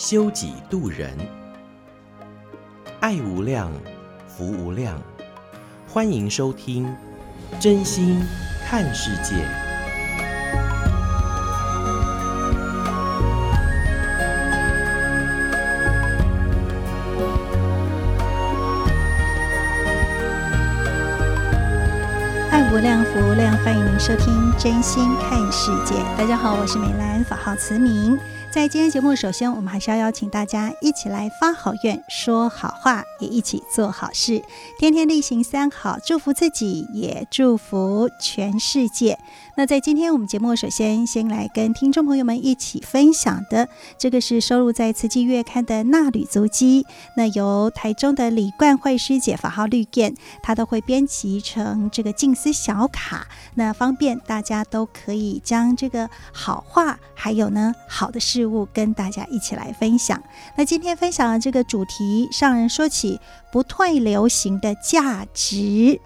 修己度人，爱无量，福无量。欢迎收听《真心看世界》。爱无量，福无量。欢迎您收听《真心看世界》。大家好，我是美兰，法号慈明。在今天节目，首先我们还是要邀请大家一起来发好愿、说好话，也一起做好事，天天例行三好，祝福自己，也祝福全世界。那在今天我们节目，首先先来跟听众朋友们一起分享的，这个是收录在《慈济月刊》的纳履足迹。那由台中的李冠慧师姐，法号绿燕，她都会编辑成这个静思小卡，那方便大家都可以将这个好话，还有呢好的事。事物跟大家一起来分享。那今天分享的这个主题，上人说起不退流行的价值，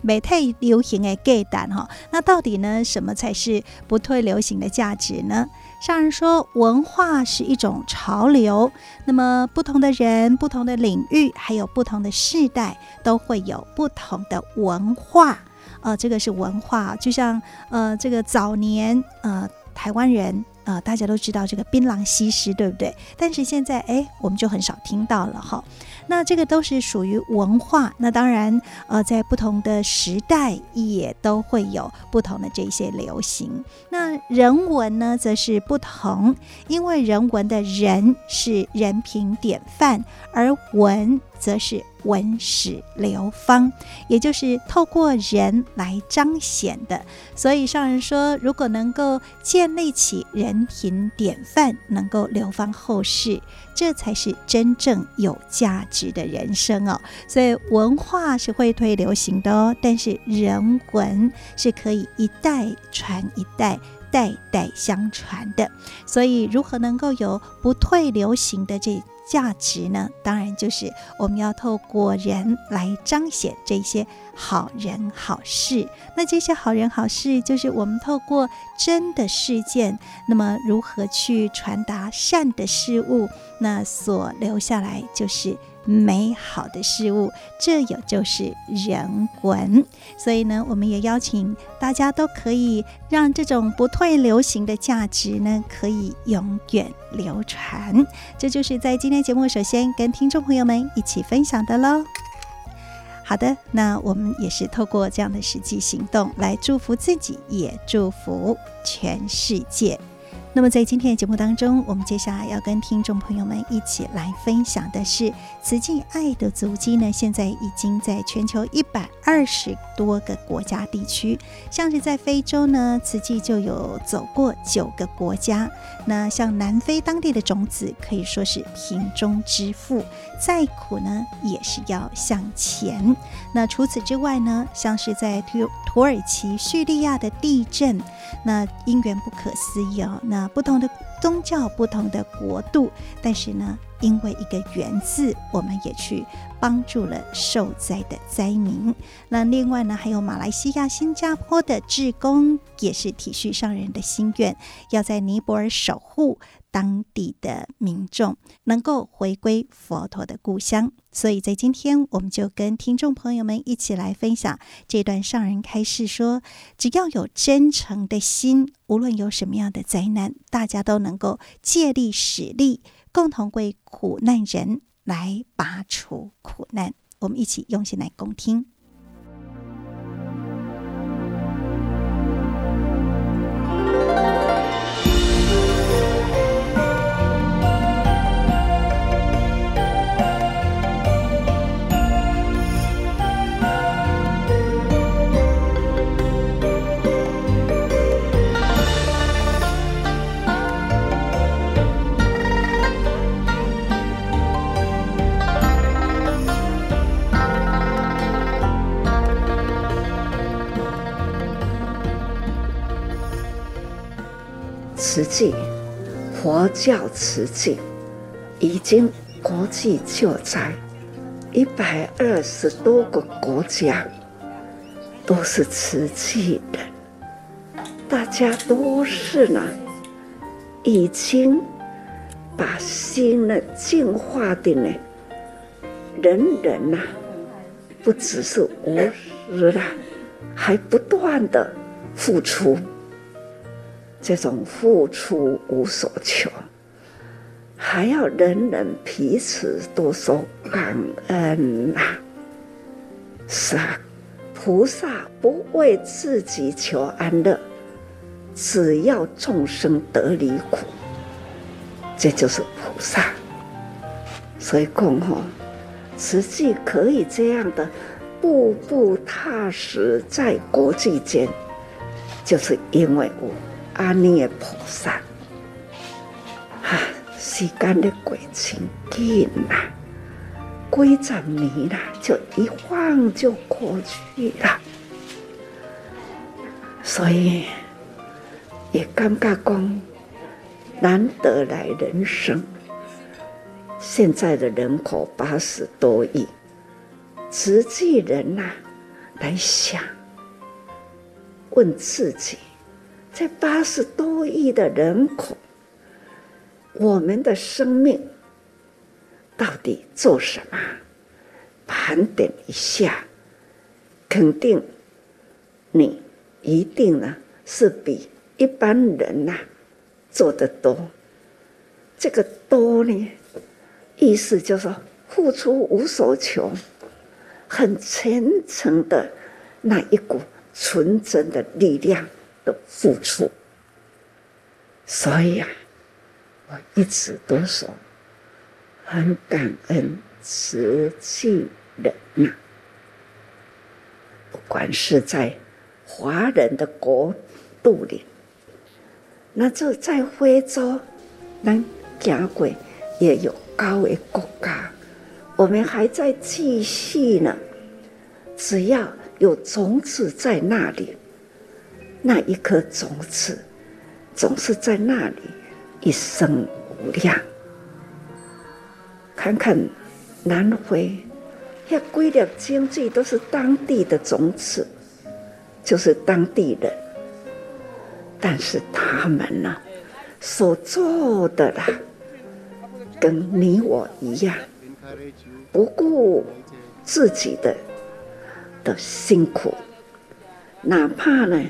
没退流行的价值哈。那到底呢，什么才是不退流行的价值呢？上人说，文化是一种潮流，那么不同的人、不同的领域，还有不同的世代，都会有不同的文化。呃，这个是文化，就像呃，这个早年呃，台湾人。呃，大家都知道这个槟榔西施，对不对？但是现在，哎，我们就很少听到了哈。那这个都是属于文化。那当然，呃，在不同的时代也都会有不同的这些流行。那人文呢，则是不同，因为人文的人是人品典范，而文则是。文史流芳，也就是透过人来彰显的。所以上人说，如果能够建立起人品典范，能够流芳后世，这才是真正有价值的人生哦。所以文化是会退流行的哦，但是人文是可以一代传一代，代代相传的。所以如何能够有不退流行的这？价值呢，当然就是我们要透过人来彰显这些好人好事。那这些好人好事，就是我们透过真的事件，那么如何去传达善的事物，那所留下来就是。美好的事物，这也就是人文。所以呢，我们也邀请大家都可以让这种不退流行的价值呢，可以永远流传。这就是在今天节目首先跟听众朋友们一起分享的喽。好的，那我们也是透过这样的实际行动来祝福自己，也祝福全世界。那么在今天的节目当中，我们接下来要跟听众朋友们一起来分享的是慈济爱的足迹呢。现在已经在全球一百二十多个国家地区，像是在非洲呢，慈济就有走过九个国家。那像南非当地的种子可以说是贫中之富，再苦呢也是要向前。那除此之外呢，像是在土土耳其、叙利亚的地震，那因缘不可思议哦。那不同的宗教、不同的国度，但是呢，因为一个“缘”字，我们也去帮助了受灾的灾民。那另外呢，还有马来西亚、新加坡的志工，也是体恤上人的心愿，要在尼泊尔守护。当地的民众能够回归佛陀的故乡，所以在今天我们就跟听众朋友们一起来分享这段上人开示说：只要有真诚的心，无论有什么样的灾难，大家都能够借力使力，共同为苦难人来拔除苦难。我们一起用心来共听。慈济，佛教慈济已经国际救灾一百二十多个国家，都是慈济的，大家都是呢，已经把心呢净化的呢，人人呐、不只是无私了，还不断的付出。这种付出无所求，还要人人彼此都说感恩呐、是啊，菩萨不为自己求安乐，只要众生得离苦，这就是菩萨。所以共吼，实际可以这样的步步踏实在国际间，就是因为我。阿弥菩萨，哈，时间的过真紧呐，几十年啦，就一晃就过去了。所以也感觉讲，难得来人生。现在的人口八十多亿，实际人呐、来想，问自己。在八十多亿的人口，我们的生命到底做什么？盘点一下，肯定你一定呢是比一般人呐、做得多。这个多呢，意思就是说付出无所求，很虔诚的那一股纯真的力量。的付出，所以啊，我一直都说很感恩慈济人呐。不管是在华人的国度里，那就在非洲，咱行过也有高的国家，我们还在继续呢。只要有种子在那里。那一颗种子，总是在那里一生无量。看看南非，那规律经济都是当地的种子，就是当地人。但是他们呢，所做的啦，跟你我一样，不顾自己的的辛苦，哪怕呢。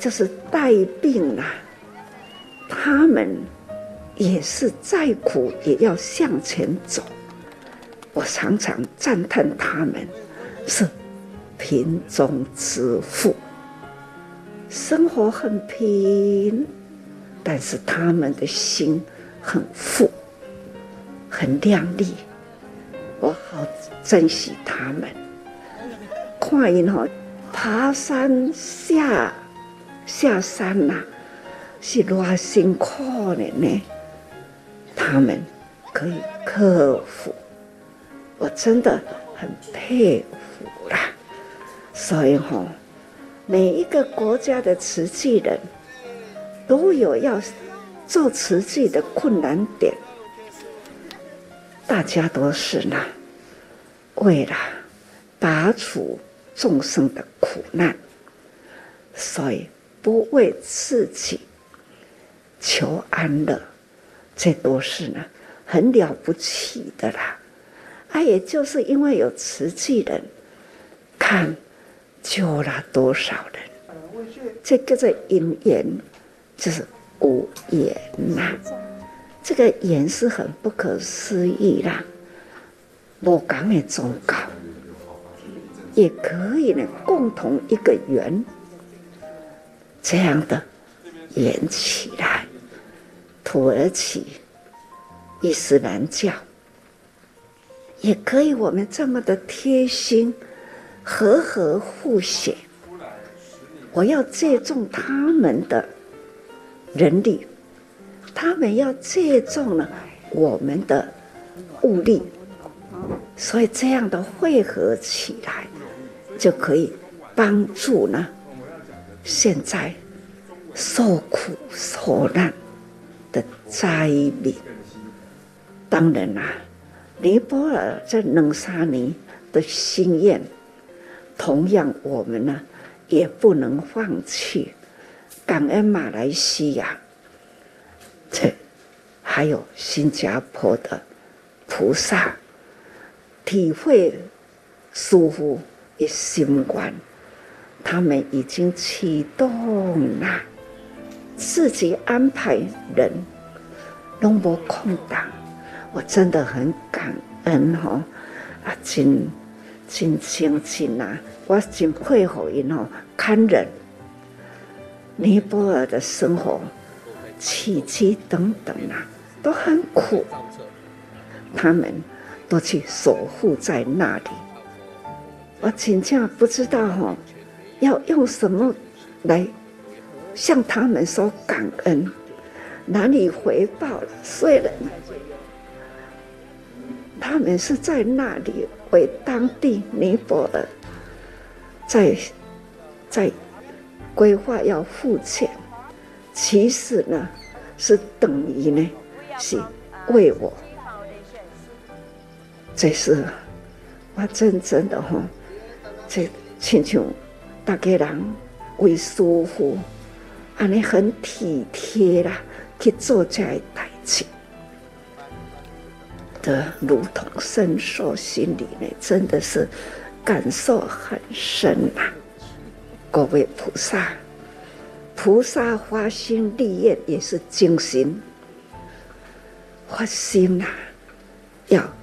就是带病啊，他们也是再苦也要向前走。我常常赞叹他们是贫中之富，生活很贫，但是他们的心很富，很亮丽。我好珍惜他们。看因哈爬山下。下山呐、啊，是多辛苦的呢。他们可以克服，我真的很佩服啦。所以哈，每一个国家的瓷器人都有要做瓷器的困难点，大家都是呢，为了拔除众生的苦难，所以。不为自己求安乐，这都是呢很了不起的啦。啊，也就是因为有慈济人，看救了多少人，这个在因缘就是无言呐。这个缘是很不可思议啦，我讲的宗教也可以呢，共同一个缘。这样的连起来，土耳其、伊斯兰教也可以，我们这么的贴心，和和互协。我要借重他们的人力，他们要借重了我们的物力，所以这样的汇合起来，就可以帮助呢。现在受苦受难的灾民。当然啦、尼泊尔这两三年的心愿，同样我们呢也不能放弃。感恩马来西亚，这还有新加坡的菩萨，体会舒服的心观，他们已经启动了。自己安排人，拢无空档，我真的很感恩吼、哦，啊，真真亲近啊，我真佩服因吼，看人，尼泊尔的生活起居等等啊，都很苦，他们都去守护在那里，我真正不知道吼、哦，要用什么来。向他们说感恩，哪里回报了。虽然他们是在那里为当地尼泊尔在在规划要付钱，其实呢是等于呢是为我，这是我真正的哈，这亲像大家人为师父。安尼很体贴啦，去做这代志，的如同深受心里呢，真的是感受很深呐、啊。各位菩萨，菩萨发心立业也是精心发心呐、啊，要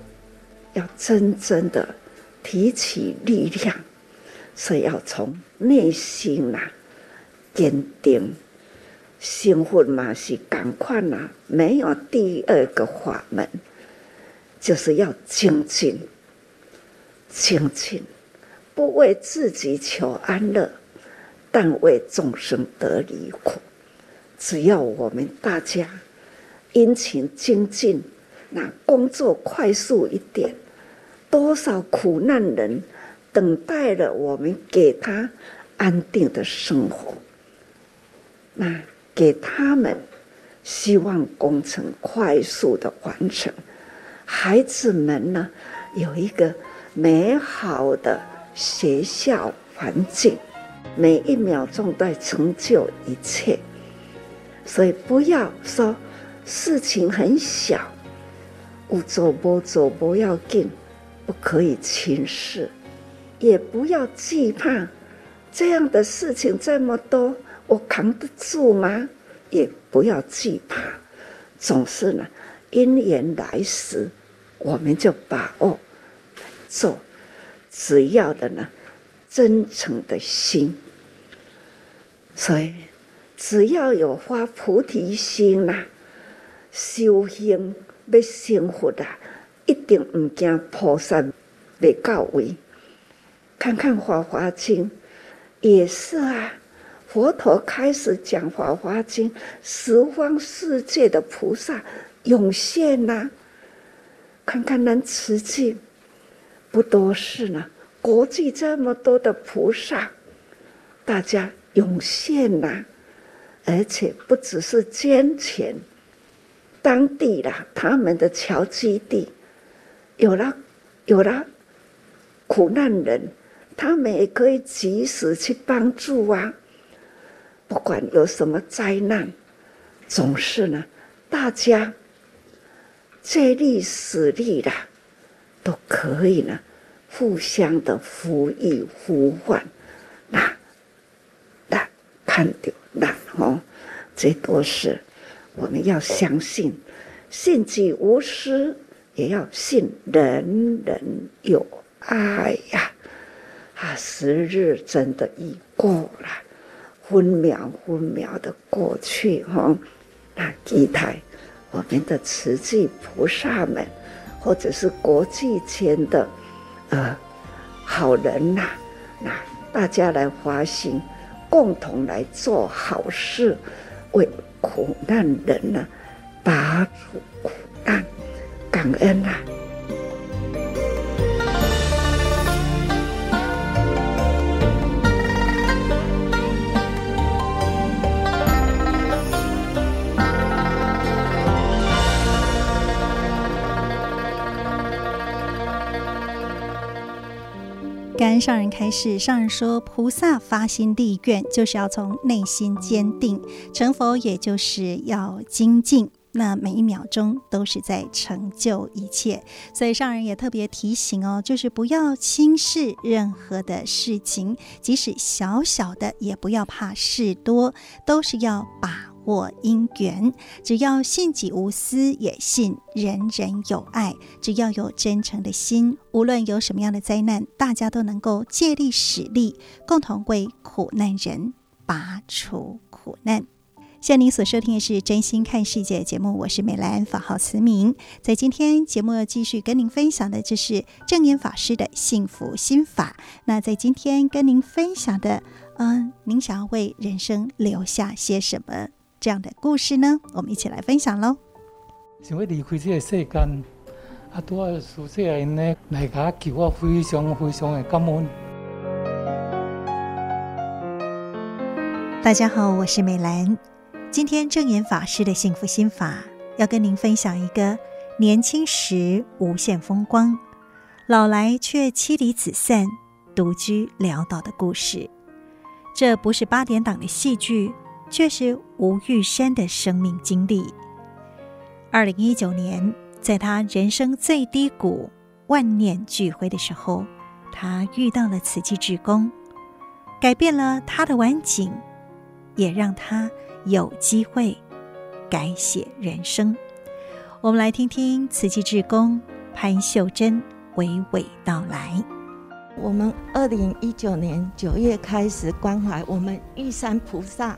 要真正的提起力量，所以要从内心呐、啊、坚定。幸福嘛是赶快呐，没有第二个法门，就是要精进，精进，不为自己求安乐，但为众生得离苦。只要我们大家殷勤精进，那工作快速一点，多少苦难人等待了我们给他安定的生活，那。给他们希望工程快速的完成，孩子们呢有一个美好的学校环境，每一秒钟在成就一切，所以不要说事情很小，无做不做不要紧，不可以轻视，也不要惧怕这样的事情这么多。我扛得住吗？也不要惧怕，总是呢，因缘来时，我们就把握做，只要的呢，真诚的心。所以，只要有发菩提心呐，修行要幸福的，一定唔惊菩萨未到位。看看《法华经》，也是啊。佛陀开始讲《法华经》，十方世界的菩萨涌现呐、看看那慈济，不多是呢？国际这么多的菩萨，大家涌现呐、而且不只是捐钱，当地啦，他们的侨基地，有了有了苦难人，他们也可以及时去帮助啊。不管有什么灾难，总是呢，大家借力使力的，都可以呢，互相的扶益呼唤，那那看到那哦，这都是我们要相信，信己无私，也要信人人有爱呀！啊时日真的已过了。分秒分秒的过去，哈，那期待我们的慈济菩萨们，或者是国际间的呃好人呐、那大家来发心，共同来做好事，为苦难人呢、啊、拔除苦难，感恩呐、感恩上人开示，上人说，菩萨发心立愿，就是要从内心坚定；成佛，也就是要精进。那每一秒钟都是在成就一切。所以上人也特别提醒哦，就是不要轻视任何的事情，即使小小的，也不要怕事多，都是要把我因缘。只要信己无私，也信人人有爱。只要有真诚的心，无论有什么样的灾难，大家都能够借力使力，共同为苦难人拔除苦难。现在您所收听的是《真心看世界》节目，我是美兰，法号慈明。在今天节目继续跟您分享的，就是证严法师的幸福心法。那在今天跟您分享的，嗯，您想要为人生留下些什么？这样的故事呢，我们一起来分享喽。想要离开这个世间，啊，多啊，苏世人呢来家求我，非常非常的感恩。大家好，我是美兰。今天证严法师的幸福心法，要跟您分享一个年轻时无限风光，老来却妻离子散、独居潦倒的故事。这不是八点档的戏剧。却是吴玉山的生命经历。二零一九年，在他人生最低谷、万念俱灰的时候，他遇到了慈济志工，改变了他的晚景，也让他有机会改写人生。我们来听听慈济志工潘秀珍娓娓道来。我们二零一九年九月开始关怀我们玉山菩萨。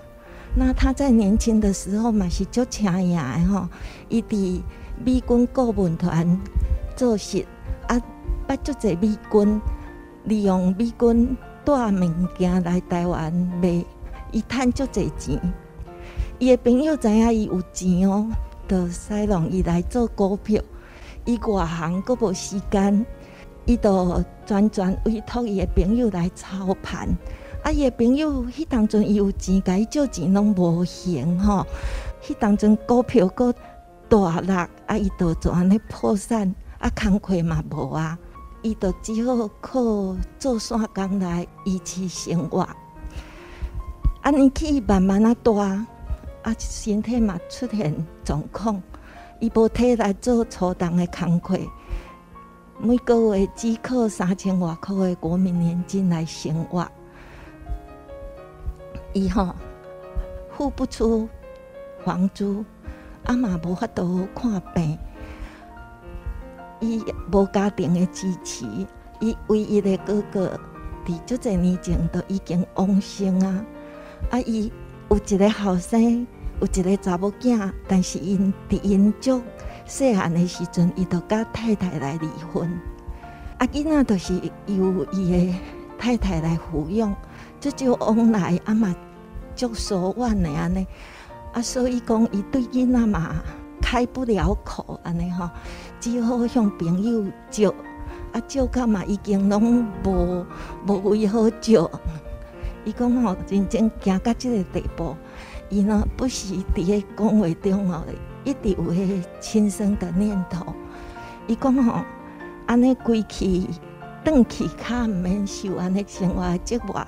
那他在年轻的时候嘛是足强硬的吼，伊伫美军顾问团做事，啊，捌足侪美军利用美军带物件来台湾卖，伊趁足侪钱。伊的朋友知影伊有钱哦，就使弄伊来做股票。伊外行阁无时间，伊就专专委托伊的朋友来操盘。啊，伊个朋友，迄当阵伊有钱，甲伊借钱拢无还吼。迄当阵股票阁大落，啊，伊就做安尼破产，啊，工课嘛无啊，伊就只好靠做线工来维持生活。啊，年纪慢慢啊大，啊，身体嘛出现状况，伊无体力做初档的工课，每个月只靠三千外块的国民年金来生活。伊吼付不出房租，阿妈无法度看病，伊无家庭的支持，伊唯一的哥哥伫足侪年前都已经往生啊！啊，伊有一个后生，有一个查某囝，但是因伫因足细汉的时阵，伊就甲太太来离婚。啊，囡仔都是由伊的太太来抚养。这就往来啊嘛，足疏远的安尼，啊，所以讲伊对囡仔嘛开不了口安尼吼，只好向朋友借，啊借到嘛已经拢无无位好借。伊讲吼，真正行到这个地步，伊呢不时伫个讲话中哦，一直有迄轻生的念头。伊讲吼，安尼归去，转去较毋免受安尼生活折磨。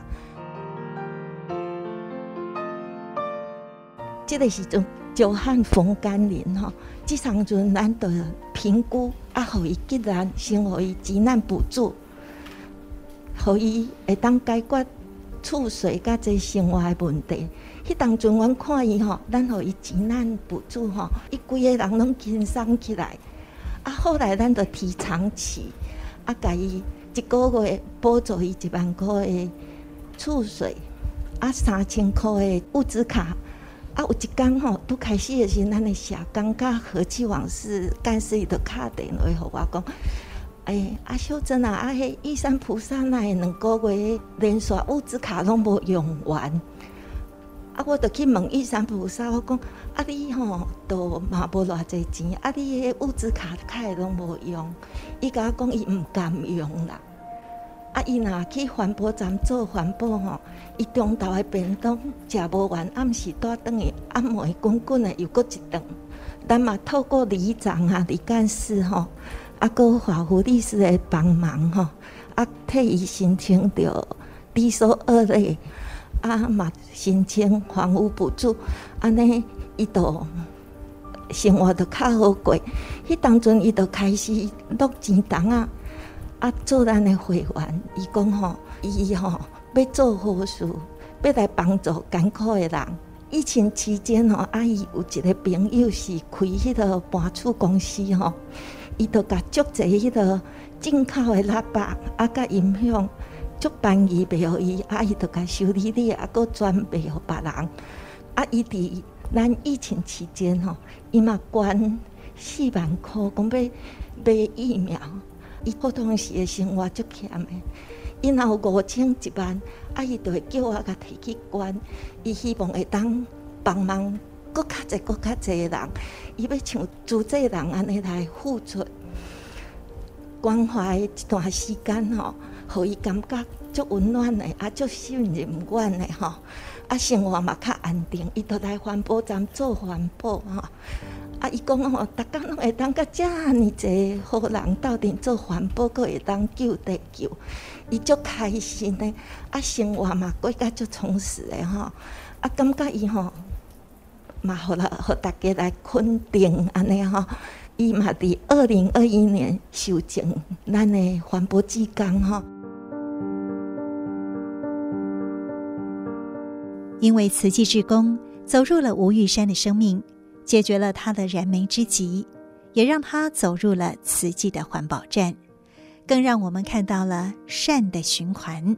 这个时阵久旱逢甘霖吼，这场阵咱得评估啊，互伊吉难，先互伊急难补助，互伊会当解决厝水甲这生活的问题。迄当阵阮看伊吼，咱互伊急难补助吼，伊规个人拢轻松起来。啊，后来咱得提长期，啊，甲伊一个月补助伊一万块的厝水，啊，三千块的物资卡。啊，有一天吼，拄开始的时，咱的社工甲和气往事干事伊就敲电话互我讲，哎、欸，阿秀珍啊，啊，迄玉山菩萨那两个月连续物资卡拢无用完，啊，我就去问玉山菩萨，我讲，啊，你吼都嘛无偌济钱，啊，你迄物资卡卡拢无用，伊甲我讲伊毋甘用啦。啊，伊若去环保站做环保吼，伊中昼的便当食无完，暗时带转去，暗暝滚滚的又搁一顿。咱嘛透过里长啊、里干事吼，啊，搁华福律师的帮忙吼，啊，替伊申请着低收恶劣，啊嘛申请房屋补助，安尼伊都生活都较好过。迄当阵伊就开始录钱筒啊，啊做咱的会员。伊讲吼，伊吼要做好事，要来帮助艰苦的人。疫情期间吼，阿姨有一个朋友是开迄个搬厝公司吼，伊都甲足侪迄个进口的喇叭啊，甲音响足便宜卖互伊，阿姨都甲修理理，啊，搁转卖互别人。啊，伊伫咱疫情期间吼，伊嘛捐四万块，讲要买疫苗。伊普通时的生活足欠的，伊若有五千一万。啊！伊就会叫我甲提去捐，伊希望会当帮忙，搁较济、搁较济的人，伊要像助济人安尼来付出关怀一段时间吼，互伊感觉足温暖的，啊，足信任阮的吼，啊，生活嘛较安定。伊都来环保站做环保吼。啊伊讲吼，逐工拢会当甲遮尔济好人斗阵做环保，阁会当救地球，伊足开心的。啊，生活嘛过甲足充实的吼。啊，感觉伊吼嘛，互了，互大家来肯定安尼吼。伊嘛伫二零二一年修正咱的环保志工吼。因为慈济志工走入了吴玉山的生命。解决了他的燃眉之急，也让他走入了慈济的环保站，更让我们看到了善的循环。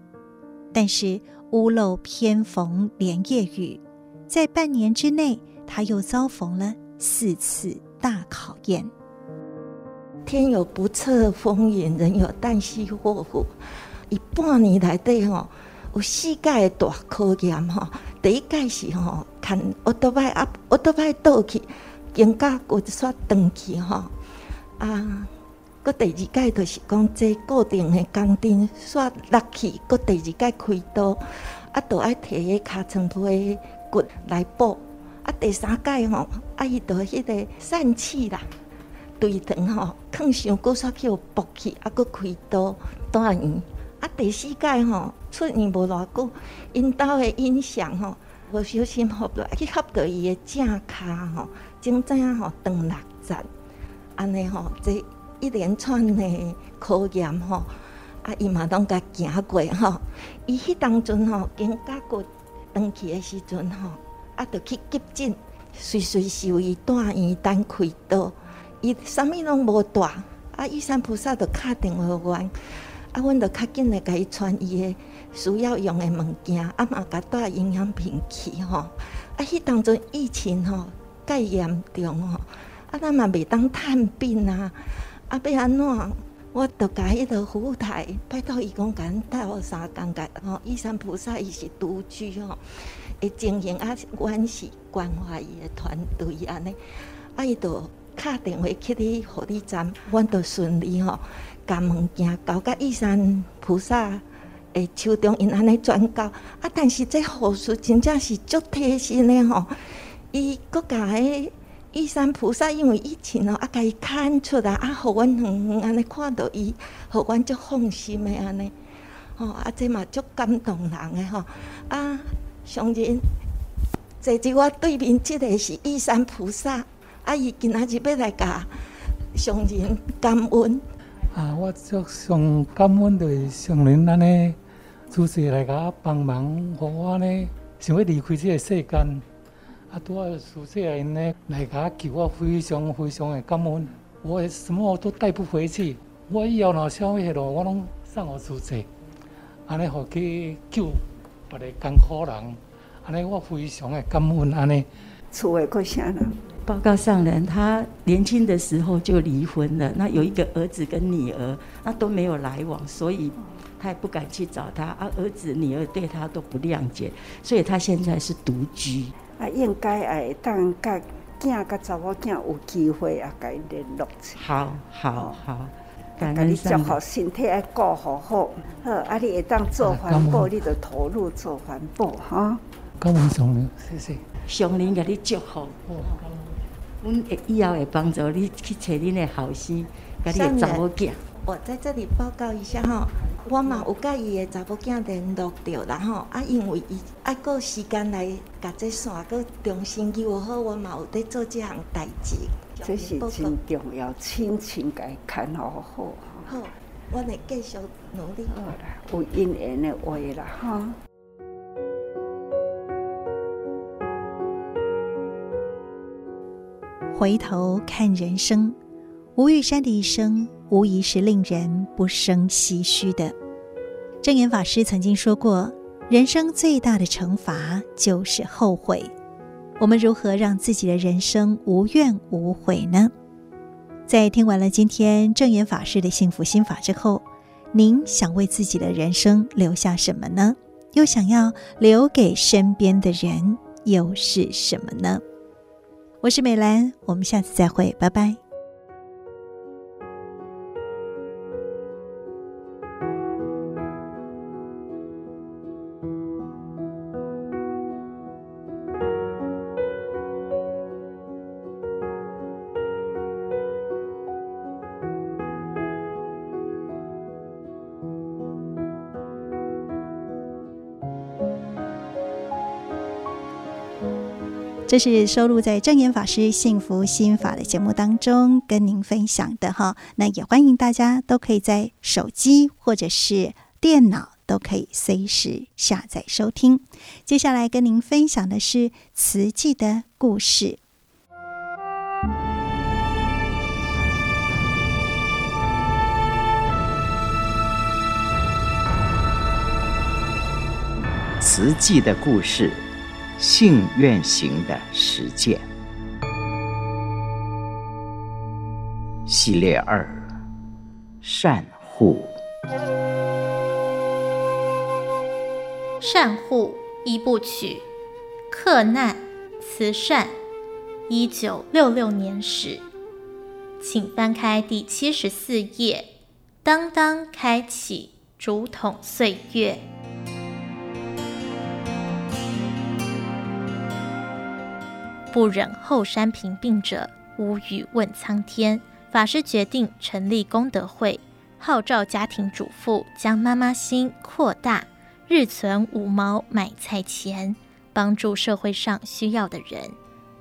但是屋漏偏逢连夜雨，在半年之内，他又遭逢了四次大考验。天有不测风云，人有旦夕祸福。一半年来对吼，有世界大考验吼。第一届是吼，看奥多拜啊，奥多拜倒去，肩胛骨煞断去吼。啊，搁第二届就是讲这固定的钢钉煞落去，搁第二届开刀，啊，都爱摕个尻川皮骨来补。啊，第三届吼，啊，伊就迄个疝气啦，对肠吼，囥伤久煞去互驳去，啊，搁开刀住院。啊，第四届吼出院无偌久，因兜的影响吼，无小心合落去合到伊的正骹吼，真正吼断六节，安尼吼，这一连串的考验吼，啊，伊嘛拢甲行过吼，伊迄当阵吼，肩胛骨断去的时阵吼，啊，着去急诊，随随时为住院等开刀，伊啥物拢无带，啊，玉山菩萨着敲电话阮。啊，阮着较紧来甲伊传伊个需要用的物件，啊嘛甲带营养品去吼。啊，迄当阵疫情吼介严重吼，啊咱嘛袂当探病啊。啊，要安怎？我着甲迄个服务台拜托伊讲甲咱带我三工个吼。玉山菩萨伊是独居吼，会经营啊，阮是关怀伊的团队安尼。啊，伊着敲电话去你护理站，阮着顺利吼。甲物件交甲玉山菩萨诶手中，因安尼转交啊！但是这护士真正是足贴心的吼，伊阁甲迄玉山菩萨因为疫情哦，啊，甲伊牵出来啊，互阮远远安尼看到伊，互阮足放心的安尼，吼啊，这嘛足感动人的吼啊！上人坐伫我对面，即个是玉山菩萨，啊，伊今仔日要来甲上人感恩。啊！我足上感恩的上人安尼，主持来甲帮忙，互我呢想要离开这个世间。啊，拄啊，主持人呢来甲我救我，非常非常的感恩。我什么我都带不回去，我以后若啥物迄落，我拢送我主持。安尼互去救别个艰苦人，安尼我非常的感恩。安尼，厝诶，过啥人？报告上人，他年轻的时候就离婚了。那有一个儿子跟女儿，那都没有来往，所以他也不敢去找他。啊，儿子女儿对他都不谅解，所以他现在是独居。啊，应该哎，当甲囝甲查某囝有机会啊，甲伊联络。好好好，感恩上人。祝福身体爱顾好好。好，啊，你会当做环保，你就投入做环保哈。感恩上林，谢谢。上林给你祝福。阮会以后会帮助你去找恁的后生，甲你的查某囝。我在这里报告一下哈，我嘛有甲伊的查某囝联络着，然后啊，因为伊爱过时间来甲这线，搁重新救好，我嘛有在做这项代志。这是真重要，亲情该看好好。好，我会继续努力。好啦，有姻缘的话啦，哈。回头看人生，吴玉山的一生无疑是令人不胜唏嘘的。证严法师曾经说过：“人生最大的惩罚就是后悔。”我们如何让自己的人生无怨无悔呢？在听完了今天证严法师的幸福心法之后，您想为自己的人生留下什么呢？又想要留给身边的人又是什么呢？我是美兰，我们下次再会，拜拜。这是收录在正言法师幸福心法的节目当中跟您分享的哈，那也欢迎大家都可以在手机或者是电脑都可以随时下载收听。接下来跟您分享的是慈济的故事。慈济的故事。信愿行的实践系列二：善护。善护一部曲，克难慈善，一九六六年始，请翻开第七十四页。当当开启竹筒岁月。不忍后山贫病者无语问苍天，法师决定成立功德会，号召家庭主妇将妈妈心扩大，日存五毛买菜钱，帮助社会上需要的人。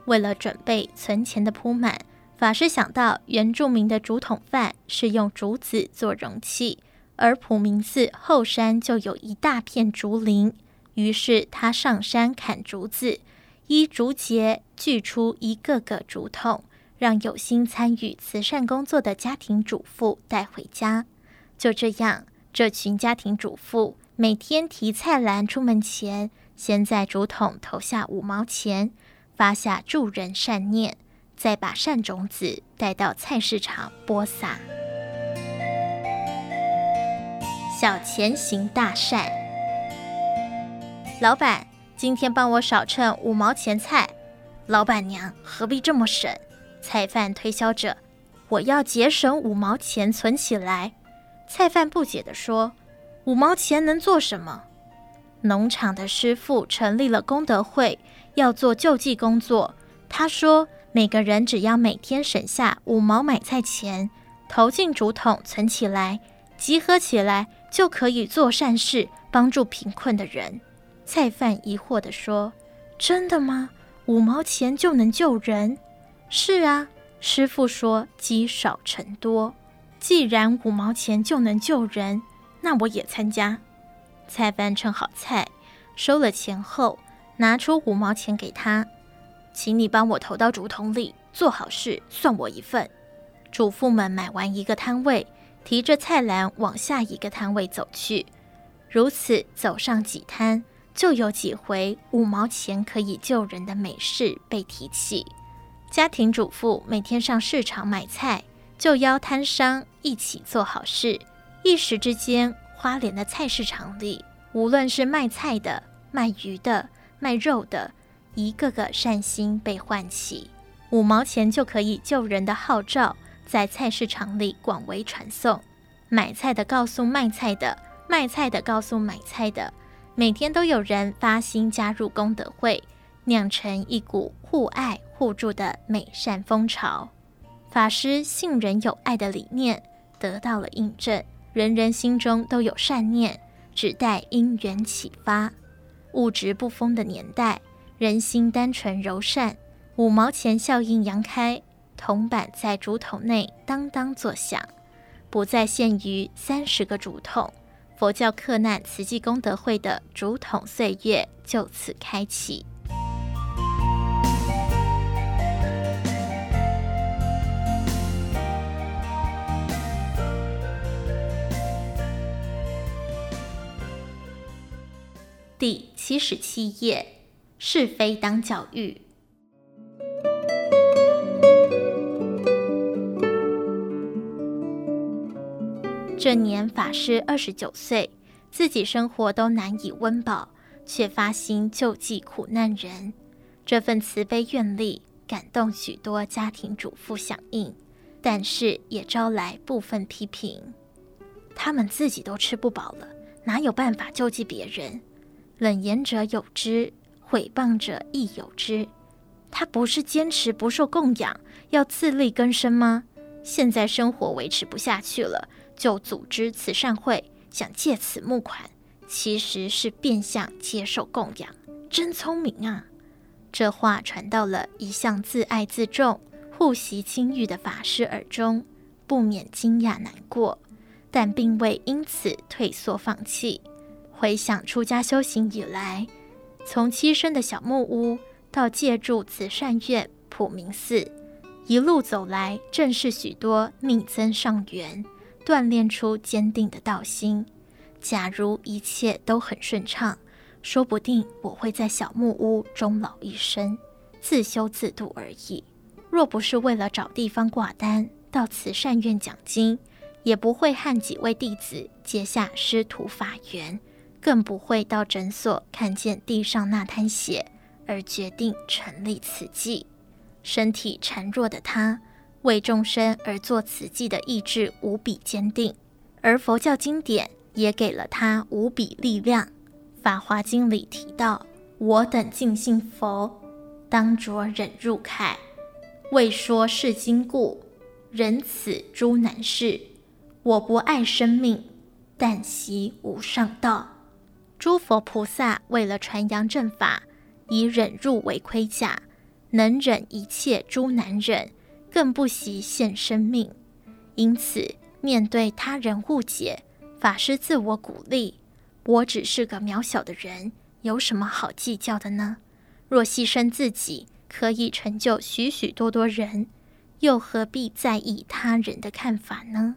为了准备存钱的铺满，法师想到原住民的竹筒饭是用竹子做容器，而普明寺后山就有一大片竹林，于是他上山砍竹子。依竹节锯出一个个竹筒，让有心参与慈善工作的家庭主妇带回家。就这样，这群家庭主妇每天提菜篮出门前，先在竹筒投下五毛钱，发下助人善念，再把善种子带到菜市场播撒。小钱行大善，老板。今天帮我少称五毛钱菜，老板娘何必这么省？菜贩推销着，我要节省五毛钱存起来。菜贩不解地说：“五毛钱能做什么？”农场的师傅成立了功德会，要做救济工作。他说：“每个人只要每天省下五毛买菜钱，投进竹筒存起来，集合起来就可以做善事，帮助贫困的人。”菜贩疑惑地说：“真的吗？五毛钱就能救人？”“是啊。”师傅说：“积少成多，既然五毛钱就能救人，那我也参加。”菜贩称好菜，收了钱后，拿出五毛钱给他：“请你帮我投到竹筒里，做好事算我一份。”主妇们买完一个摊位，提着菜篮往下一个摊位走去，如此走上几摊。就有几回五毛钱可以救人的美事被提起。家庭主妇每天上市场买菜，就邀摊商一起做好事。一时之间，花莲的菜市场里，无论是卖菜的、卖鱼的、卖肉的，一个个善心被唤起，五毛钱就可以救人的号召在菜市场里广为传颂。买菜的告诉卖菜的，卖菜的告诉买菜的。每天都有人发心加入功德会，酿成一股互爱互助的美善风潮。法师信人有爱的理念得到了印证，人人心中都有善念，只待因缘启发。物质不丰的年代，人心单纯柔善，五毛钱效应扬开，铜板在竹筒内当当作响，不再限于三十个竹筒。佛教克难慈济功德会的竹筒岁月就此开启。第七十七页，是非当教育。这年法师二十九岁，自己生活都难以温饱，却发心救济苦难人。这份慈悲愿力感动许多家庭主妇响应，但是也招来部分批评。他们自己都吃不饱了，哪有办法救济别人？冷言者有之，毁谤者亦有之。他不是坚持不受供养，要自力更生吗？现在生活维持不下去了，就组织慈善会，想借此募款，其实是变相接受供养，真聪明啊！这话传到了一向自爱自重、护习清誉的法师耳中，不免惊讶难过，但并未因此退缩放弃。回想出家修行以来，从栖身的小木屋到借住慈善院、普明寺，一路走来，正是许多逆增上缘，锻炼出坚定的道心。假如一切都很顺畅，说不定我会在小木屋终老一生，自修自度而已。若不是为了找地方挂单，到慈善院讲经，也不会和几位弟子结下师徒法缘。更不会到诊所看见地上那滩血而决定成立慈济。身体孱弱的他，为众生而做慈济的意志无比坚定，而佛教经典也给了他无比力量。《法华经》里提到：“我等尽信佛，当着忍辱铠，为说是经故，忍此诸难事。我不爱生命，但习无上道。”诸佛菩萨为了传扬正法，以忍辱为盔甲，能忍一切诸难忍，更不惜献生命。因此，面对他人误解，法师自我鼓励：“我只是个渺小的人，有什么好计较的呢？若牺牲自己可以成就许许多多人，又何必在意他人的看法呢？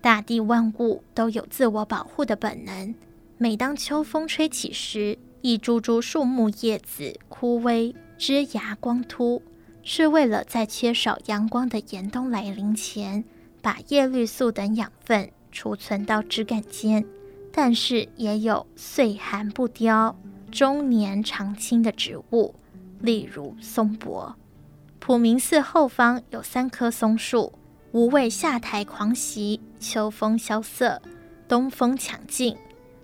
大地万物都有自我保护的本能。”每当秋风吹起时，一株株树木叶子枯萎，枝芽光秃，是为了在缺少阳光的严冬来临前，把叶绿素等养分储存到枝干间。但是也有岁寒不凋、终年常青的植物，例如松柏。普明寺后方有三棵松树，无畏夏台狂袭、秋风萧瑟、东风强劲。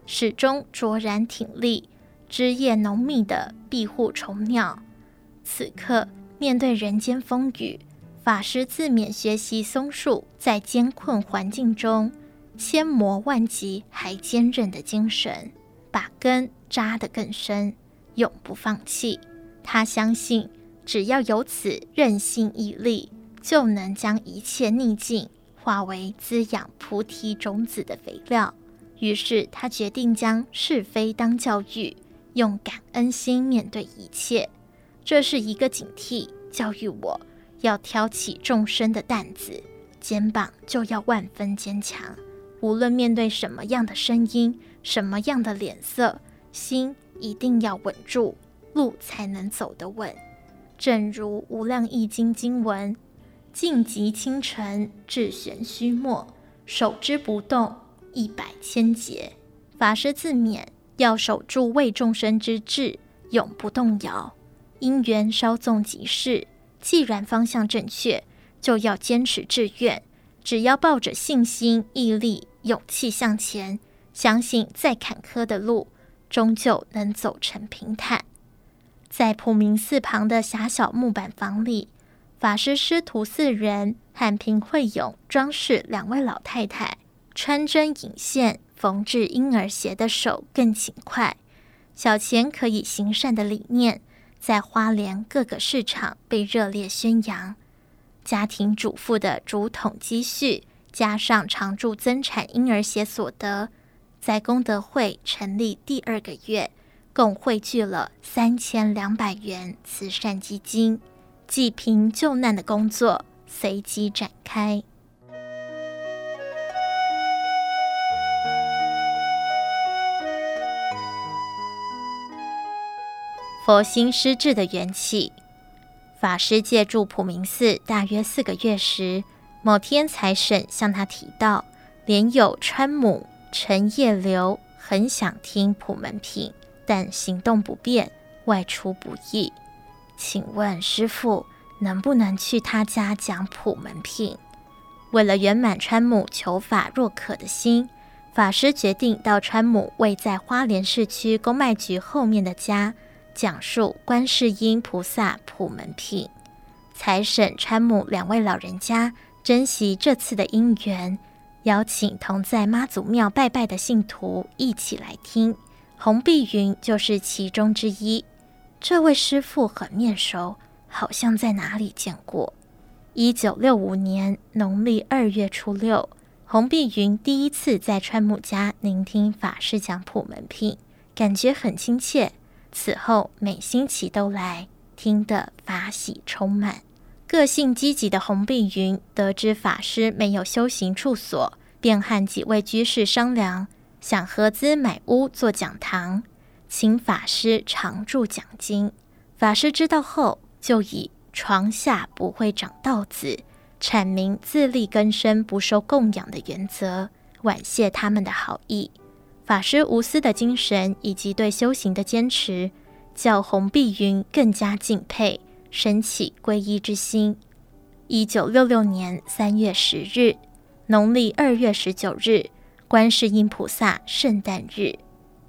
始终卓然挺立，枝叶浓密的庇护虫鸟。此刻面对人间风雨，法师自勉学习松树在艰困环境中千磨万击还坚韧的精神，把根扎得更深，永不放弃。他相信，只要有此韧性毅力，就能将一切逆境化为滋养菩提种子的肥料。于是他决定将是非当教育，用感恩心面对一切。这是一个警惕，教育我要挑起众生的担子，肩膀就要万分坚强。无论面对什么样的声音，什么样的脸色，心一定要稳住，路才能走得稳。正如《无量义经》经文：“净极清澄，至玄虚末，守之不动。”一百千劫，法师自勉要守住为众生之志，永不动摇。因缘稍纵即逝，既然方向正确，就要坚持志愿。只要抱着信心、毅力、勇气向前，相信再坎坷的路，终究能走成平坦。在普明寺旁的狭小木板房里，法师师徒四人和平惠勇装饰两位老太太。穿针引线、缝制婴儿鞋的手更勤快。小钱可以行善的理念，在花莲各个市场被热烈宣扬。家庭主妇的竹筒积蓄，加上常驻增产婴儿鞋所得，在功德会成立第二个月，共汇聚了三千两百元慈善基金，济贫救难的工作随即展开。佛心失智的缘起，法师借住普明寺大约四个月时，某天财神向他提到，莲友川母陈叶流很想听普门品，但行动不便，外出不易，请问师父能不能去他家讲普门品？为了圆满川母求法若渴的心，法师决定到川母位在花莲市区公卖局后面的家。讲述观世音菩萨普门品，财神川母两位老人家珍惜这次的因缘，邀请同在妈祖庙拜拜的信徒一起来听。洪碧云就是其中之一。这位师父很面熟，好像在哪里见过。一九六五年农历二月初六，洪碧云第一次在川母家聆听法师讲普门品，感觉很亲切。此后每星期都来，听得法喜充满。个性积极的洪碧云得知法师没有修行处所，便和几位居士商量，想合资买屋做讲堂，请法师常住讲经。法师知道后，就以“床下不会长稻子”，阐明自力更生、不受供养的原则，婉谢他们的好意。法师无私的精神以及对修行的坚持，叫洪碧云更加敬佩，升起皈依之心。一九六六年三月十日，农历二月十九日，观世音菩萨圣诞日，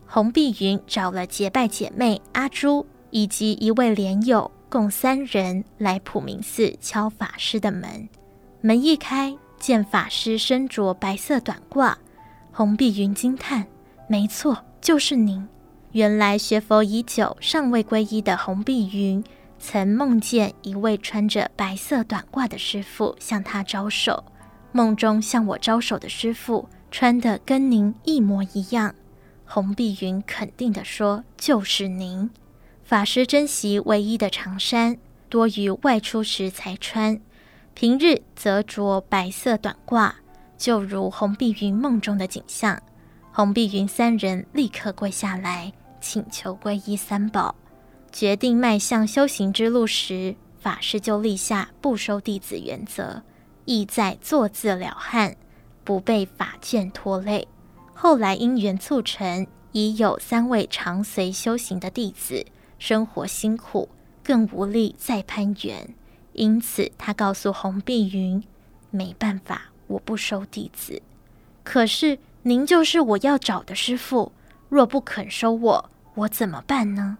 洪碧云找了结拜姐妹阿珠以及一位莲友，共三人来普明寺敲法师的门。门一开，见法师身着白色短褂，洪碧云惊叹。没错，就是您。原来学佛已久、尚未皈依的洪碧云，曾梦见一位穿着白色短褂的师父向他招手。梦中向我招手的师父，穿的跟您一模一样。洪碧云肯定地说：“就是您。”法师珍惜唯一的长衫，多于外出时才穿，平日则着白色短褂，就如洪碧云梦中的景象。洪碧云三人立刻跪下来，请求皈依三宝。决定迈向修行之路时，法师就立下不收弟子原则，意在做自了汉，不被法眷拖累。后来因缘促成，已有三位常随修行的弟子，生活辛苦，更无力再攀缘，因此他告诉洪碧云：“没办法，我不收弟子。”可是。您就是我要找的师傅，若不肯收我，我怎么办呢？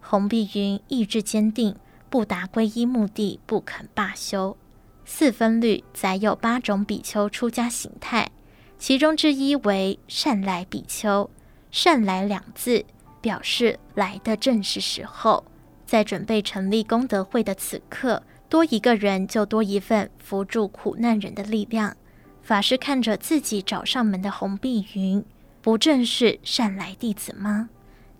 洪碧云意志坚定，不达皈依目的不肯罢休。四分律载有八种比丘出家形态，其中之一为善来比丘。善来两字表示来的正是时候，在准备成立功德会的此刻，多一个人就多一份扶助苦难人的力量。法师看着自己找上门的红碧云，不正是善来弟子吗？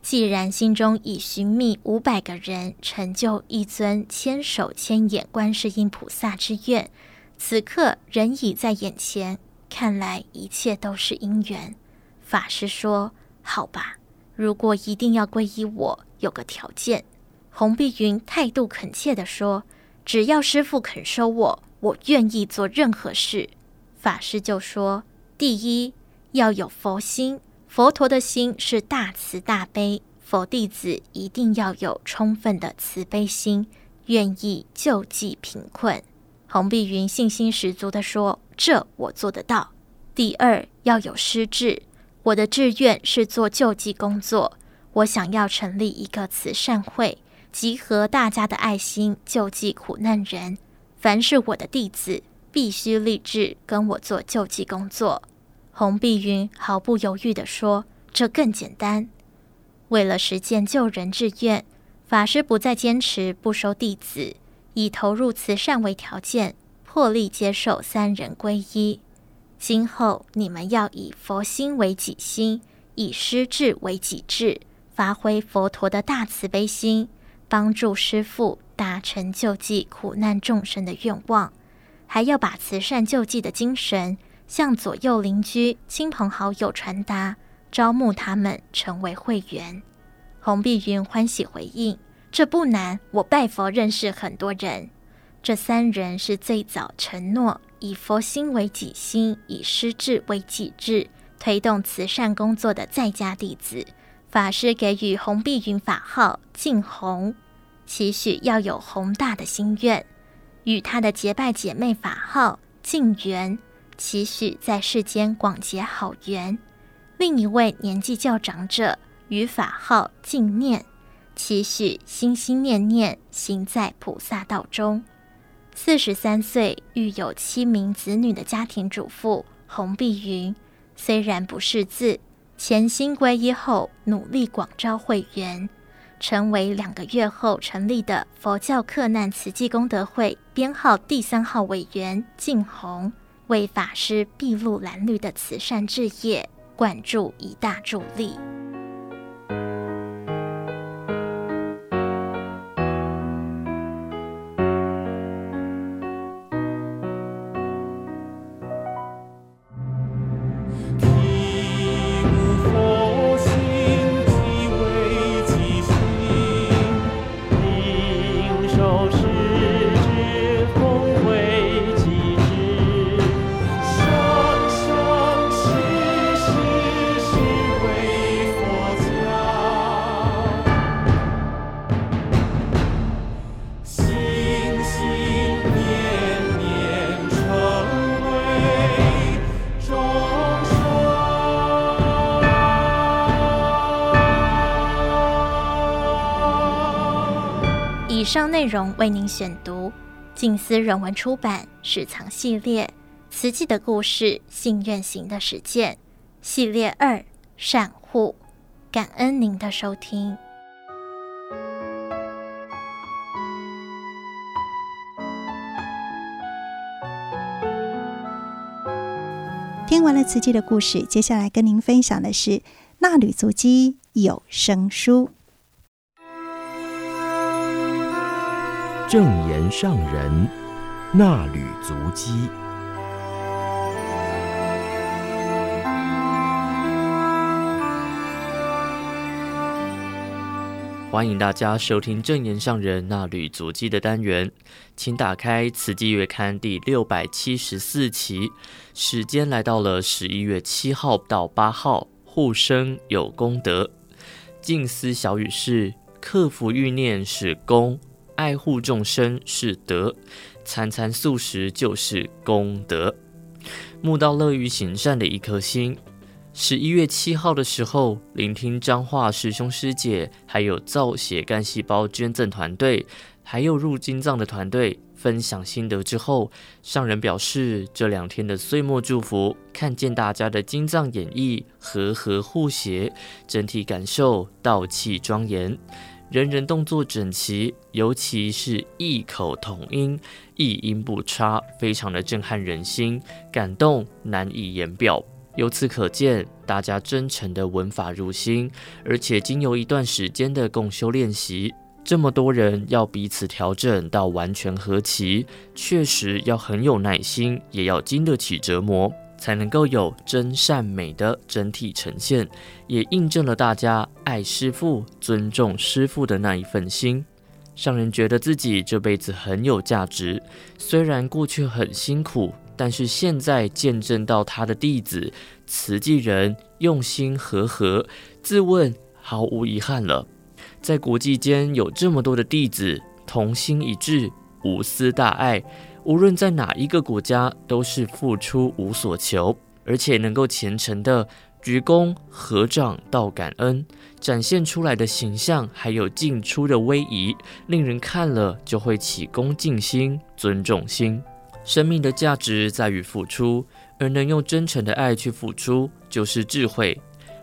既然心中已寻觅五百个人成就一尊千手千眼观世音菩萨之愿，此刻人已在眼前，看来一切都是因缘。法师说：“好吧，如果一定要皈依我，有个条件。”洪碧云态度恳切地说：“只要师父肯收我，我愿意做任何事。”法师就说：“第一，要有佛心，佛陀的心是大慈大悲，佛弟子一定要有充分的慈悲心，愿意救济贫困。”洪碧云信心十足地说：“这我做得到。”第二，要有师志，我的志愿是做救济工作，我想要成立一个慈善会，集合大家的爱心，救济苦难人。凡是我的弟子。必须立志跟我做救济工作。洪碧云毫不犹豫地说：“这更简单。为了实践救人志愿，法师不再坚持不收弟子，以投入慈善为条件，破例接受三人皈依。今后你们要以佛心为己心，以师志为己志，发挥佛陀的大慈悲心，帮助师父达成救济苦难众生的愿望。”还要把慈善救济的精神向左右邻居、亲朋好友传达，招募他们成为会员。洪碧云欢喜回应：“这不难，我拜佛认识很多人。这三人是最早承诺以佛心为己心，以师志为己志，推动慈善工作的在家弟子。法师给予洪碧云法号净红，期许要有宏大的心愿。”与他的结拜姐妹法号静缘，期许在世间广结好缘。另一位年纪较长者与法号静念，期许心心念念行在菩萨道中。四十三岁育有七名子女的家庭主妇洪碧云，虽然不识字，潜心皈依后努力广招会员。成为两个月后成立的佛教克难慈济功德会编号第三号委员净红，为法师筚路蓝绿的慈善置业灌注一大助力。内容为您选读，静思人文出版史藏系列《慈济的故事：信愿行的实践》系列二善护，感恩您的收听。听完了慈济的故事，接下来跟您分享的是《纳履足迹》有声书。正言上人那履足迹，欢迎大家收听正言上人那履足迹的单元，请打开《慈济月刊》第六百七十四期，时间来到了十一月七号到八号，护生有功德，静思小语是克服欲念是功。爱护众生是德，餐餐素食就是功德。慕道乐于行善的一颗心。十一月七号的时候，聆听彰化师兄师姐，还有造血干细胞捐赠团队，还有入金藏的团队分享心得之后，上人表示，这两天的岁末祝福，看见大家的金藏演绎和和互协，整体感受道气庄严。人人动作整齐，尤其是异口同音，一音不差，非常的震撼人心，感动难以言表。由此可见，大家真诚的闻法入心，而且经由一段时间的共修练习，这么多人要彼此调整到完全合齐，确实要很有耐心，也要经得起折磨。才能够有真善美的整体呈现，也印证了大家爱师父、尊重师父的那一份心。上人觉得自己这辈子很有价值，虽然过去很辛苦，但是现在见证到他的弟子慈济人用心和合，自问毫无遗憾了。在国际间有这么多的弟子同心一致，无私大爱。无论在哪一个国家，都是付出无所求，而且能够虔诚的鞠躬合掌道感恩，展现出来的形象，还有进出的威仪，令人看了就会起恭敬心、尊重心。生命的价值在于付出，而能用真诚的爱去付出，就是智慧。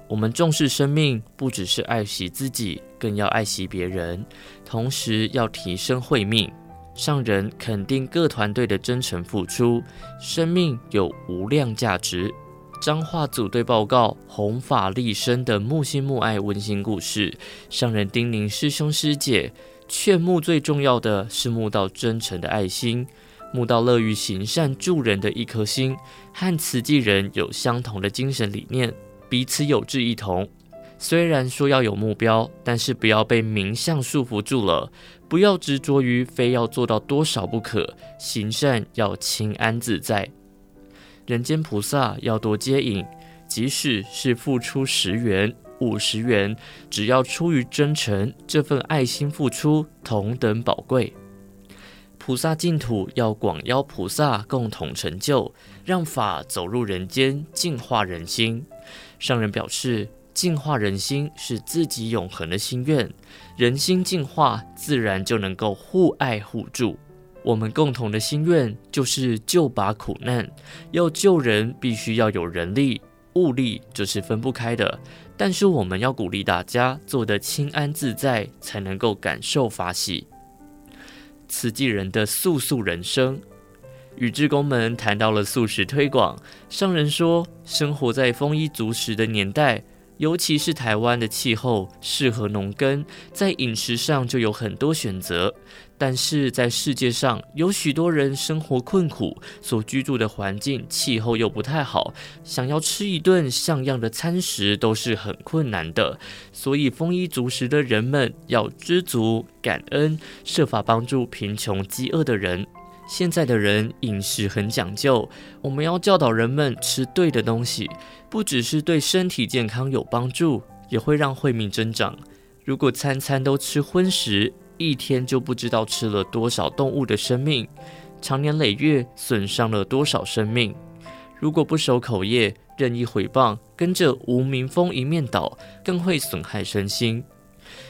我们重视生命，不只是爱惜自己，更要爱惜别人，同时要提升慧命。上人肯定各团队的真诚付出，生命有无量价值。彰化组队报告弘法立身的木心木爱温馨故事，上人叮咛师兄师姐，劝募最重要的是募到真诚的爱心，募到乐于行善助人的一颗心，和慈济人有相同的精神理念。彼此有志一同，虽然说要有目标，但是不要被名相束缚住了，不要执着于非要做到多少不可。行善要清安自在，人间菩萨要多接引，即使是付出十元、五十元，只要出于真诚，这份爱心付出同等宝贵。菩萨净土要广邀菩萨共同成就，让法走入人间，净化人心。上人表示，净化人心是自己永恒的心愿，人心净化，自然就能够互爱互助。我们共同的心愿就是救拔苦难，要救人，必须要有人力物力，这是分不开的。但是我们要鼓励大家做得清安自在，才能够感受法喜。慈济人的素素人生。与志工们谈到了素食推广，上人说，生活在丰衣足食的年代，尤其是台湾的气候适合农耕，在饮食上就有很多选择。但是在世界上，有许多人生活困苦，所居住的环境气候又不太好，想要吃一顿像样的餐食都是很困难的。所以丰衣足食的人们要知足感恩，设法帮助贫穷饥饿的人。现在的人饮食很讲究，我们要教导人们吃对的东西，不只是对身体健康有帮助，也会让慧命增长。如果餐餐都吃荤食，一天就不知道吃了多少动物的生命，长年累月损伤了多少生命。如果不守口业，任意毁谤，跟着无名风一面倒，更会损害身心。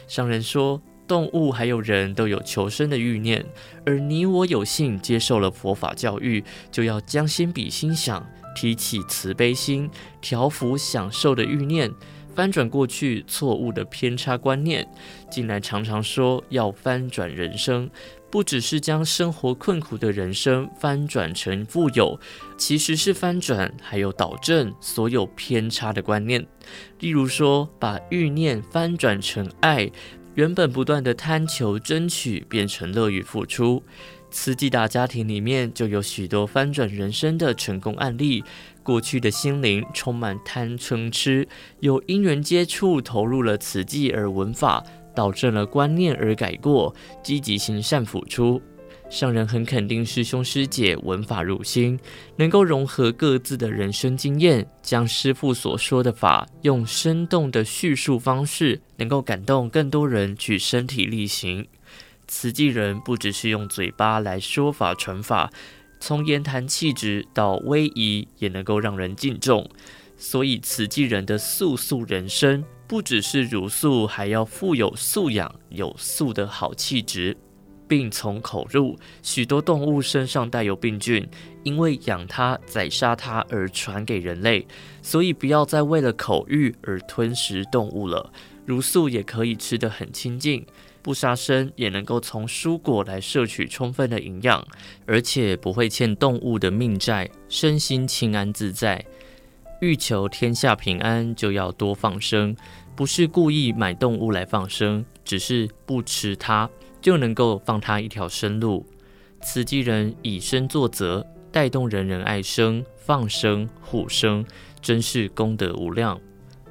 商人说。动物还有人都有求生的欲念，而你我有幸接受了佛法教育，就要将心比心想，提起慈悲心，调伏享受的欲念，翻转过去错误的偏差观念。近来常常说要翻转人生，不只是将生活困苦的人生翻转成富有，其实是翻转还有导正所有偏差的观念。例如说，把欲念翻转成爱。原本不断的贪求争取，变成乐于付出。慈济大家庭里面就有许多翻转人生的成功案例。过去的心灵充满贪嗔痴，有因缘接触，投入了慈济而闻法，导致了观念而改过，积极行善付出。上人很肯定师兄师姐闻法入心，能够融合各自的人生经验，将师父所说的法用生动的叙述方式，能够感动更多人去身体力行。慈济人不只是用嘴巴来说法传法，从言谈气质到威仪，也能够让人敬重。所以慈济人的素素人生，不只是如素，还要富有素养，有素的好气质。病从口入，许多动物身上带有病菌，因为养它、宰杀它而传给人类，所以不要再为了口欲而吞食动物了。茹素也可以吃得很清净，不杀生也能够从蔬果来摄取充分的营养，而且不会欠动物的命债，身心清安自在。欲求天下平安，就要多放生，不是故意买动物来放生，只是不吃它。就能够放他一条生路。慈济人以身作则，带动人人爱生、放生、护生，真是功德无量。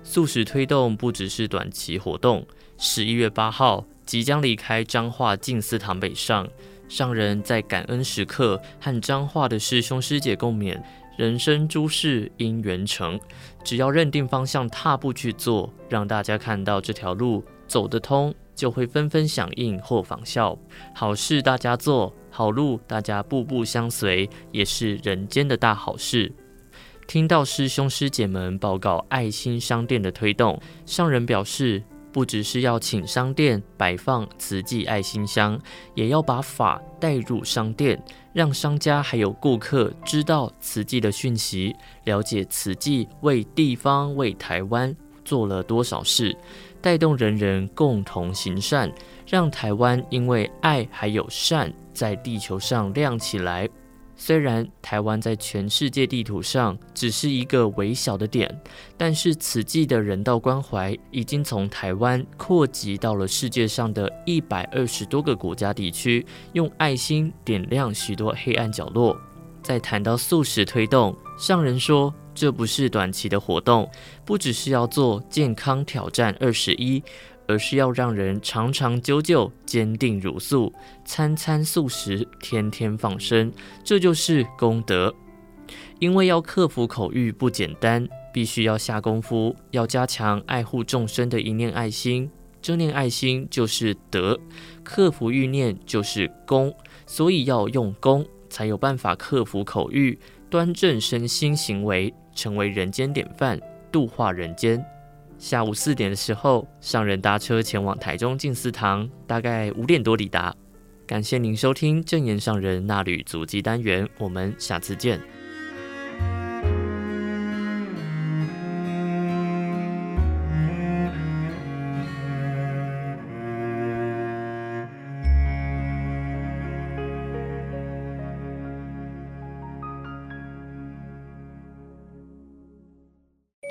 素食推动不只是短期活动。十一月八号即将离开彰化静思堂北上，上人在感恩时刻和彰化的师兄师姐共勉：人生诸事因缘成，只要认定方向，踏步去做，让大家看到这条路走得通。就会纷纷响应或仿效，好事大家做，好路大家步步相随，也是人间的大好事。听到师兄师姐们报告爱心商店的推动，上人表示，不只是要请商店摆放慈济爱心箱，也要把法带入商店，让商家还有顾客知道慈济的讯息，了解慈济为地方、为台湾做了多少事，带动人人共同行善，让台湾因为爱还有善，在地球上亮起来。虽然台湾在全世界地图上只是一个微小的点，但是此际的人道关怀已经从台湾扩及到了世界上的一百二十多个国家地区，用爱心点亮许多黑暗角落。在谈到素食推动，上人说，这不是短期的活动，不只是要做健康挑战二十一。而是要让人长长久久坚定茹素，餐餐素食，天天放生，这就是功德。因为要克服口欲不简单，必须要下功夫，要加强爱护众生的一念爱心。这念爱心就是德，克服欲念就是功，所以要用功，才有办法克服口欲，端正身心行为，成为人间典范，度化人间。下午四点的时候，上人搭车前往台中静思堂，大概五点多抵达。感谢您收听正言上人那旅足迹单元，我们下次见。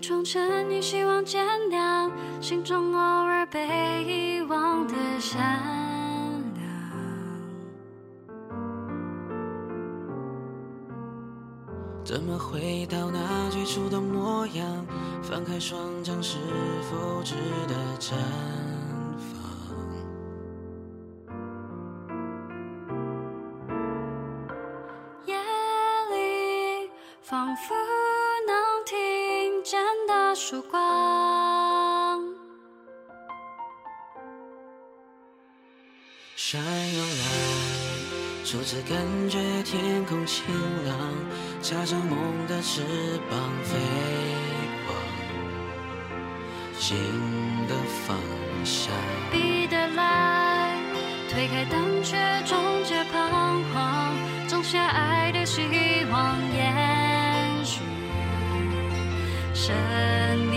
趁你希望见谅，心中偶尔被遗忘的善良。怎么回到那最初的模样？放开双掌，是否值得绽感觉天空晴朗，插上梦的翅膀飞往新的方向。彼得来，推开胆怯，终结彷徨，种下爱的希望，延续生。带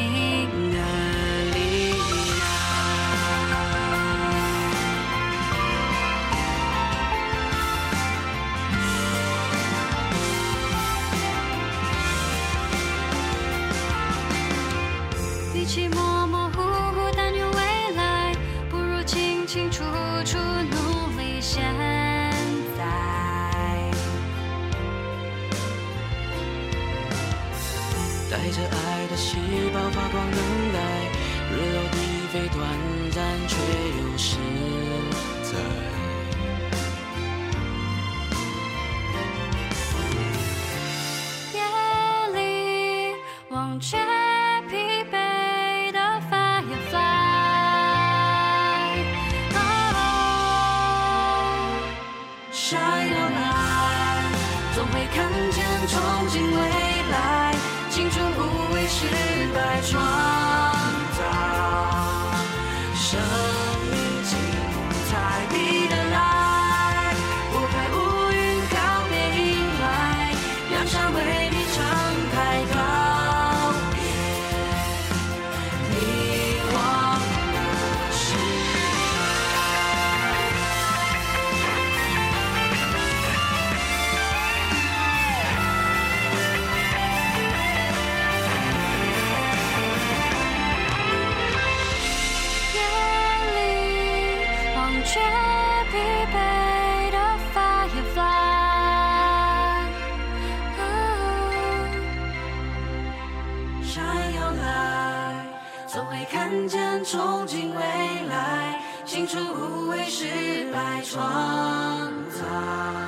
光等待，日落低飞短暂却又实在。夜里忘却疲惫的 firefly，失败创造